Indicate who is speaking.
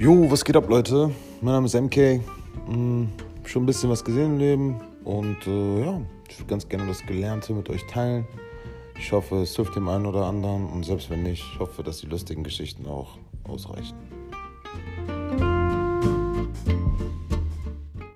Speaker 1: Jo, was geht ab, Leute? Mein Name ist MK. Hm, schon ein bisschen was gesehen im Leben und äh, ja, ich würde ganz gerne das Gelernte mit euch teilen. Ich hoffe, es hilft dem einen oder anderen und selbst wenn nicht, ich hoffe, dass die lustigen Geschichten auch ausreichen.